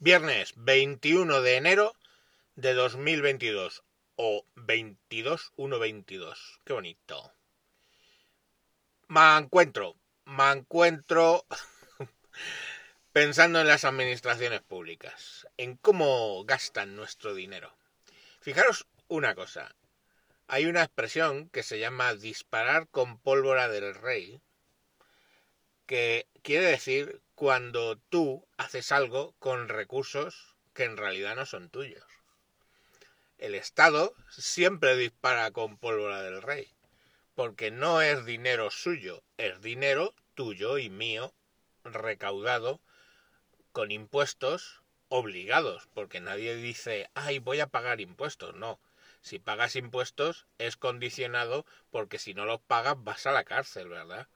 Viernes 21 de enero de 2022 o 22 122. Qué bonito. Me encuentro, me encuentro pensando en las administraciones públicas, en cómo gastan nuestro dinero. Fijaros una cosa. Hay una expresión que se llama disparar con pólvora del rey, que quiere decir cuando tú haces algo con recursos que en realidad no son tuyos. El Estado siempre dispara con pólvora del rey, porque no es dinero suyo, es dinero tuyo y mío recaudado con impuestos obligados, porque nadie dice, ay, voy a pagar impuestos, no. Si pagas impuestos es condicionado porque si no los pagas vas a la cárcel, ¿verdad?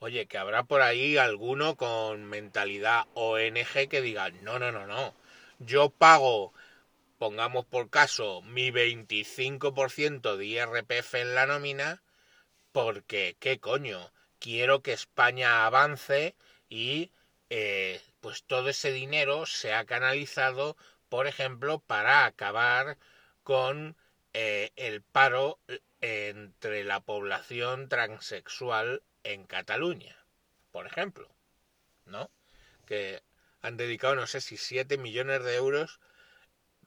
Oye, que habrá por ahí alguno con mentalidad ONG que diga, no, no, no, no, yo pago, pongamos por caso, mi 25% de IRPF en la nómina, porque, ¿qué coño? Quiero que España avance y eh, pues todo ese dinero se ha canalizado, por ejemplo, para acabar con eh, el paro eh, entre la población transexual en Cataluña, por ejemplo, ¿no? Que han dedicado, no sé si 7 millones de euros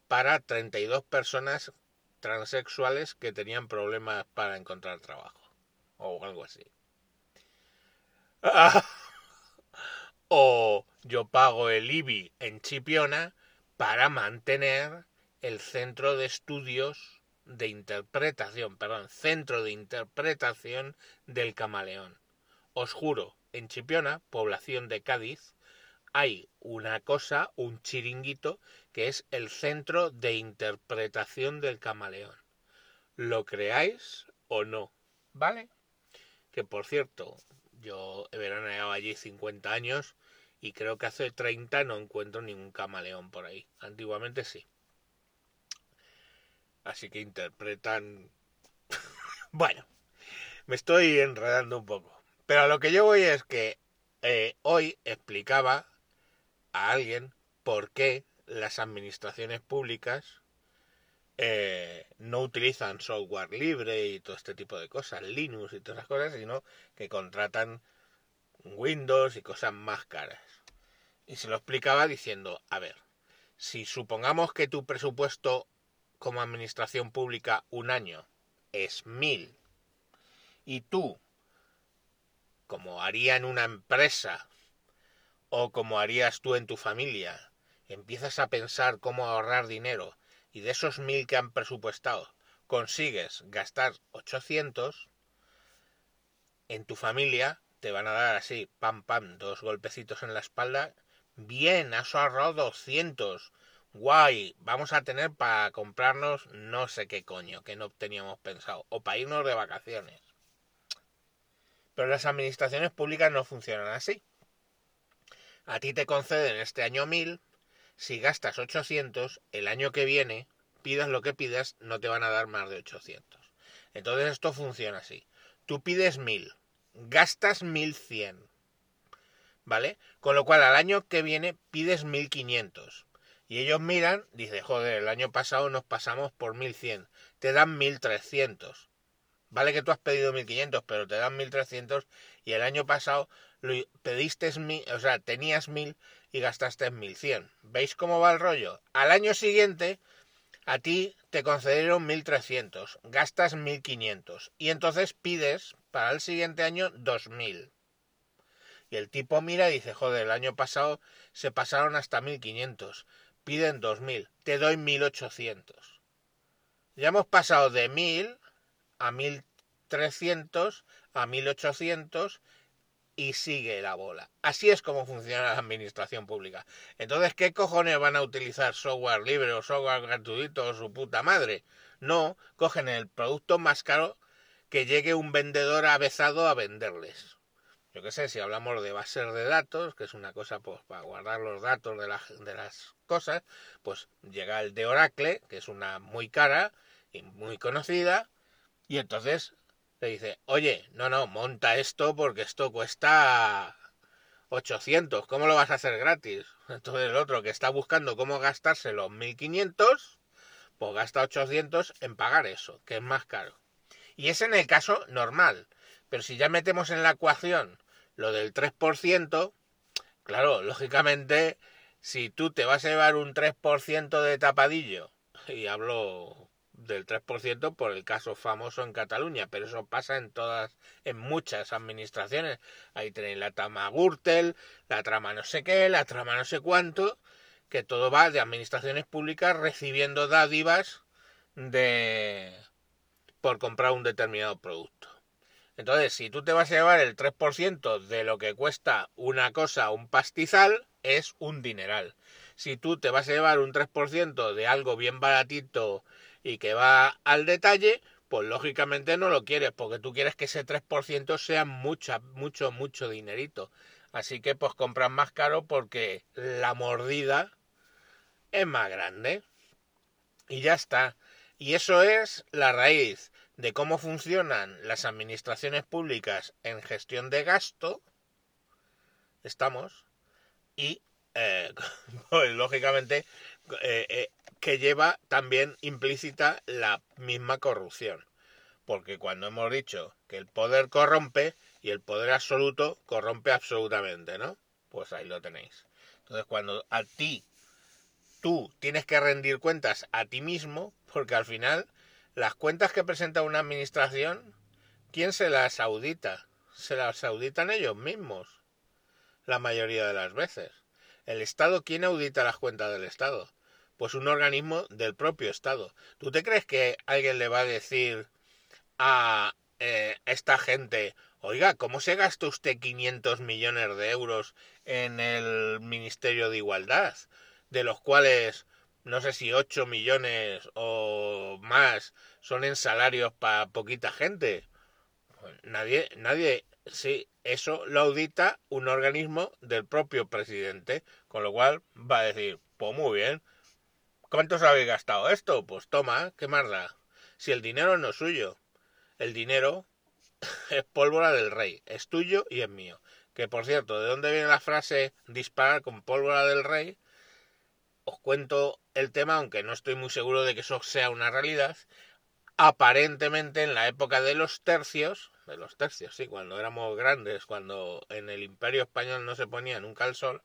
para 32 personas transexuales que tenían problemas para encontrar trabajo, o algo así. o yo pago el IBI en Chipiona para mantener el centro de estudios de interpretación, perdón, centro de interpretación del camaleón. Os juro, en Chipiona, población de Cádiz, hay una cosa, un chiringuito, que es el centro de interpretación del camaleón. ¿Lo creáis o no? ¿Vale? Que por cierto, yo he veraneado allí 50 años y creo que hace 30 no encuentro ningún camaleón por ahí. Antiguamente sí. Así que interpretan... bueno, me estoy enredando un poco. Pero lo que yo voy es que eh, hoy explicaba a alguien por qué las administraciones públicas eh, no utilizan software libre y todo este tipo de cosas, Linux y todas esas cosas, sino que contratan Windows y cosas más caras. Y se lo explicaba diciendo, a ver, si supongamos que tu presupuesto como administración pública un año es mil y tú como haría en una empresa o como harías tú en tu familia, empiezas a pensar cómo ahorrar dinero y de esos mil que han presupuestado consigues gastar 800, en tu familia te van a dar así, pam, pam, dos golpecitos en la espalda. Bien, has ahorrado 200. Guay, vamos a tener para comprarnos no sé qué coño que no teníamos pensado. O para irnos de vacaciones. Pero las administraciones públicas no funcionan así. A ti te conceden este año 1000, si gastas 800, el año que viene, pidas lo que pidas, no te van a dar más de 800. Entonces esto funciona así. Tú pides 1000, gastas 1100. ¿Vale? Con lo cual al año que viene pides 1500. Y ellos miran, dice, joder, el año pasado nos pasamos por 1100, te dan 1300. Vale que tú has pedido 1500, pero te dan 1300 y el año pasado pediste mil, o sea, tenías 1000 y gastaste 1100. ¿Veis cómo va el rollo? Al año siguiente a ti te concedieron 1300, gastas 1500 y entonces pides para el siguiente año 2000. Y el tipo mira y dice, joder, el año pasado se pasaron hasta 1500, piden 2000, te doy 1800. Ya hemos pasado de 1000 a 1300, a 1800 y sigue la bola. Así es como funciona la administración pública. Entonces, ¿qué cojones van a utilizar software libre o software gratuito o su puta madre? No, cogen el producto más caro que llegue un vendedor avezado a venderles. Yo qué sé, si hablamos de bases de datos, que es una cosa pues para guardar los datos de las cosas, pues llega el de Oracle, que es una muy cara y muy conocida, y entonces le dice, oye, no, no, monta esto porque esto cuesta 800, ¿cómo lo vas a hacer gratis? Entonces el otro que está buscando cómo gastarse los 1500, pues gasta 800 en pagar eso, que es más caro. Y es en el caso normal. Pero si ya metemos en la ecuación lo del 3%, claro, lógicamente, si tú te vas a llevar un 3% de tapadillo, y hablo del 3% por el caso famoso en Cataluña, pero eso pasa en todas, en muchas administraciones. Ahí tenéis la trama Gürtel, la trama no sé qué, la trama no sé cuánto, que todo va de administraciones públicas recibiendo dádivas de por comprar un determinado producto. Entonces, si tú te vas a llevar el 3% de lo que cuesta una cosa, un pastizal, es un dineral. Si tú te vas a llevar un 3% de algo bien baratito y que va al detalle, pues lógicamente no lo quieres, porque tú quieres que ese 3% sea mucho, mucho, mucho dinerito. Así que pues compras más caro porque la mordida es más grande. Y ya está. Y eso es la raíz de cómo funcionan las administraciones públicas en gestión de gasto. Estamos. Y, eh, pues, lógicamente, eh, eh, que lleva también implícita la misma corrupción. Porque cuando hemos dicho que el poder corrompe y el poder absoluto corrompe absolutamente, ¿no? Pues ahí lo tenéis. Entonces cuando a ti, tú tienes que rendir cuentas a ti mismo, porque al final las cuentas que presenta una administración, ¿quién se las audita? Se las auditan ellos mismos, la mayoría de las veces. El Estado, ¿quién audita las cuentas del Estado? Pues un organismo del propio Estado. ¿Tú te crees que alguien le va a decir a eh, esta gente, oiga, ¿cómo se gasta usted 500 millones de euros en el Ministerio de Igualdad? De los cuales no sé si 8 millones o más son en salarios para poquita gente. Pues nadie, nadie, sí, eso lo audita un organismo del propio presidente, con lo cual va a decir, pues muy bien, ¿Cuántos habéis gastado esto? Pues toma, ¿qué más? Si el dinero no es suyo. El dinero es pólvora del rey, es tuyo y es mío. Que por cierto, ¿de dónde viene la frase disparar con pólvora del rey? Os cuento el tema, aunque no estoy muy seguro de que eso sea una realidad. Aparentemente en la época de los tercios, de los tercios, sí, cuando éramos grandes, cuando en el imperio español no se ponía nunca el sol,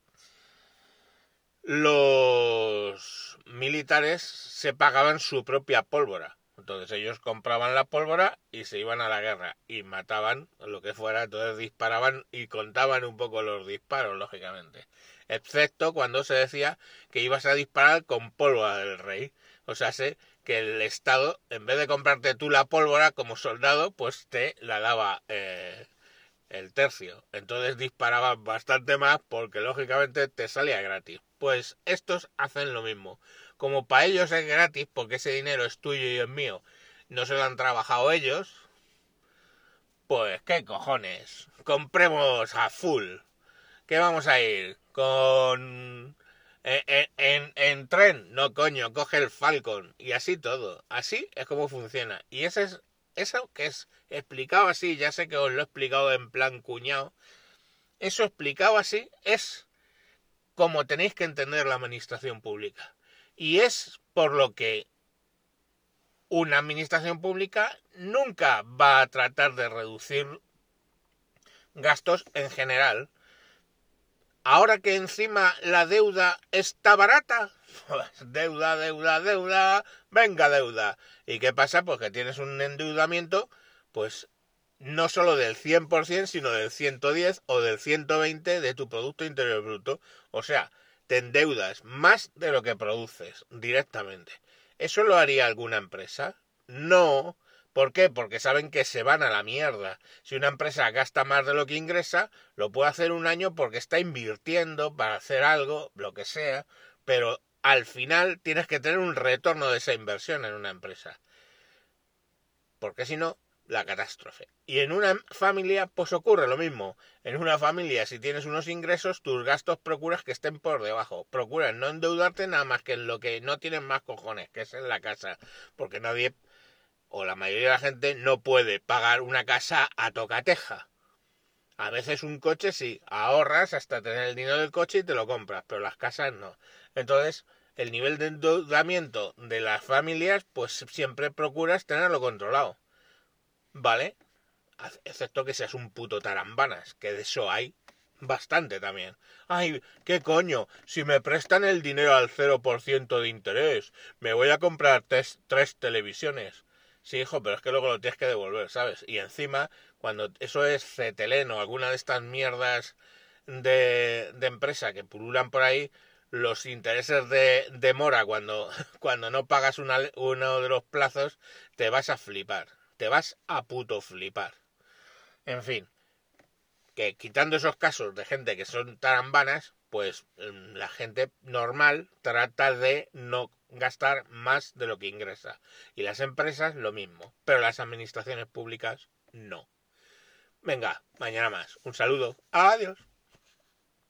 los militares se pagaban su propia pólvora. Entonces ellos compraban la pólvora y se iban a la guerra y mataban lo que fuera, entonces disparaban y contaban un poco los disparos, lógicamente. Excepto cuando se decía que ibas a disparar con pólvora del rey. O sea, sé que el Estado, en vez de comprarte tú la pólvora como soldado, pues te la daba eh, el tercio. Entonces disparaban bastante más porque lógicamente te salía gratis. Pues estos hacen lo mismo. Como para ellos es gratis porque ese dinero es tuyo y es mío, no se lo han trabajado ellos, pues qué cojones. Compremos a full. ¿Qué vamos a ir? Con... En, en, en, tren, no coño, coge el Falcon y así todo. Así es como funciona. Y ese es eso que es explicado así, ya sé que os lo he explicado en plan cuñado. Eso explicado así es como tenéis que entender la administración pública. Y es por lo que una administración pública nunca va a tratar de reducir gastos en general. Ahora que encima la deuda está barata, deuda, deuda, deuda, venga deuda. ¿Y qué pasa? Pues que tienes un endeudamiento, pues no solo del 100%, sino del 110 o del 120 de tu Producto Interior Bruto. O sea, te endeudas más de lo que produces directamente. ¿Eso lo haría alguna empresa? No. ¿Por qué? Porque saben que se van a la mierda. Si una empresa gasta más de lo que ingresa, lo puede hacer un año porque está invirtiendo para hacer algo, lo que sea, pero al final tienes que tener un retorno de esa inversión en una empresa. Porque si no, la catástrofe. Y en una familia, pues ocurre lo mismo. En una familia, si tienes unos ingresos, tus gastos procuras que estén por debajo. Procuras no endeudarte nada más que en lo que no tienes más cojones, que es en la casa. Porque nadie, o la mayoría de la gente, no puede pagar una casa a tocateja. A veces un coche sí, ahorras hasta tener el dinero del coche y te lo compras, pero las casas no. Entonces, el nivel de endeudamiento de las familias, pues siempre procuras tenerlo controlado. ¿Vale? Excepto que seas un puto tarambanas, que de eso hay bastante también. Ay, qué coño, si me prestan el dinero al 0% de interés, me voy a comprar tres, tres televisiones. Sí, hijo, pero es que luego lo tienes que devolver, ¿sabes? Y encima, cuando eso es Cetelén o alguna de estas mierdas de, de empresa que pululan por ahí, los intereses de, de mora cuando, cuando no pagas una, uno de los plazos, te vas a flipar. Te vas a puto flipar. En fin, que quitando esos casos de gente que son tarambanas, pues mm, la gente normal trata de no gastar más de lo que ingresa. Y las empresas lo mismo, pero las administraciones públicas no. Venga, mañana más. Un saludo. Adiós.